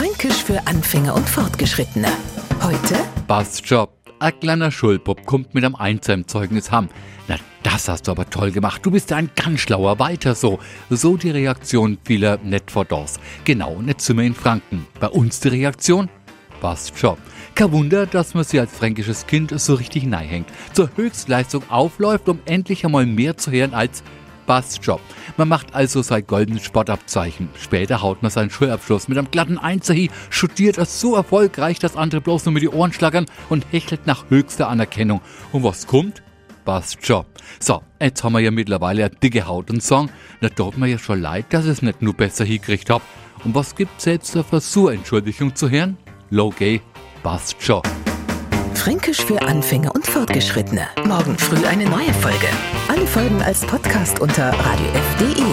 Fränkisch für Anfänger und Fortgeschrittene. Heute Passt schon. Ein kleiner Schulbub kommt mit einem Einzelzeugnis ham. Na, das hast du aber toll gemacht. Du bist ein ganz schlauer. Weiter so. So die Reaktion vieler nicht vor Dors. Genau, nicht zu mir in Franken. Bei uns die Reaktion? Passt schon. Kein Wunder, dass man sie als fränkisches Kind so richtig hängt. Zur Höchstleistung aufläuft, um endlich einmal mehr zu hören als schon. Man macht also sein goldenes Sportabzeichen. Später haut man seinen Schulabschluss mit einem glatten Einser hin, studiert es so erfolgreich, dass andere bloß nur mit die Ohren schlagern und hechelt nach höchster Anerkennung. Und was kommt? Schon. So, jetzt haben wir ja mittlerweile eine dicke Haut und Song. Da tut mir ja schon leid, dass ich es nicht nur besser hingekriegt hab. Und was gibt selbst der Versuch, Entschuldigung zu hören? Low gay, passt schon. Fränkisch für Anfänger und Fortgeschrittene. Morgen früh eine neue Folge. Alle Folgen als Podcast unter radiof.de.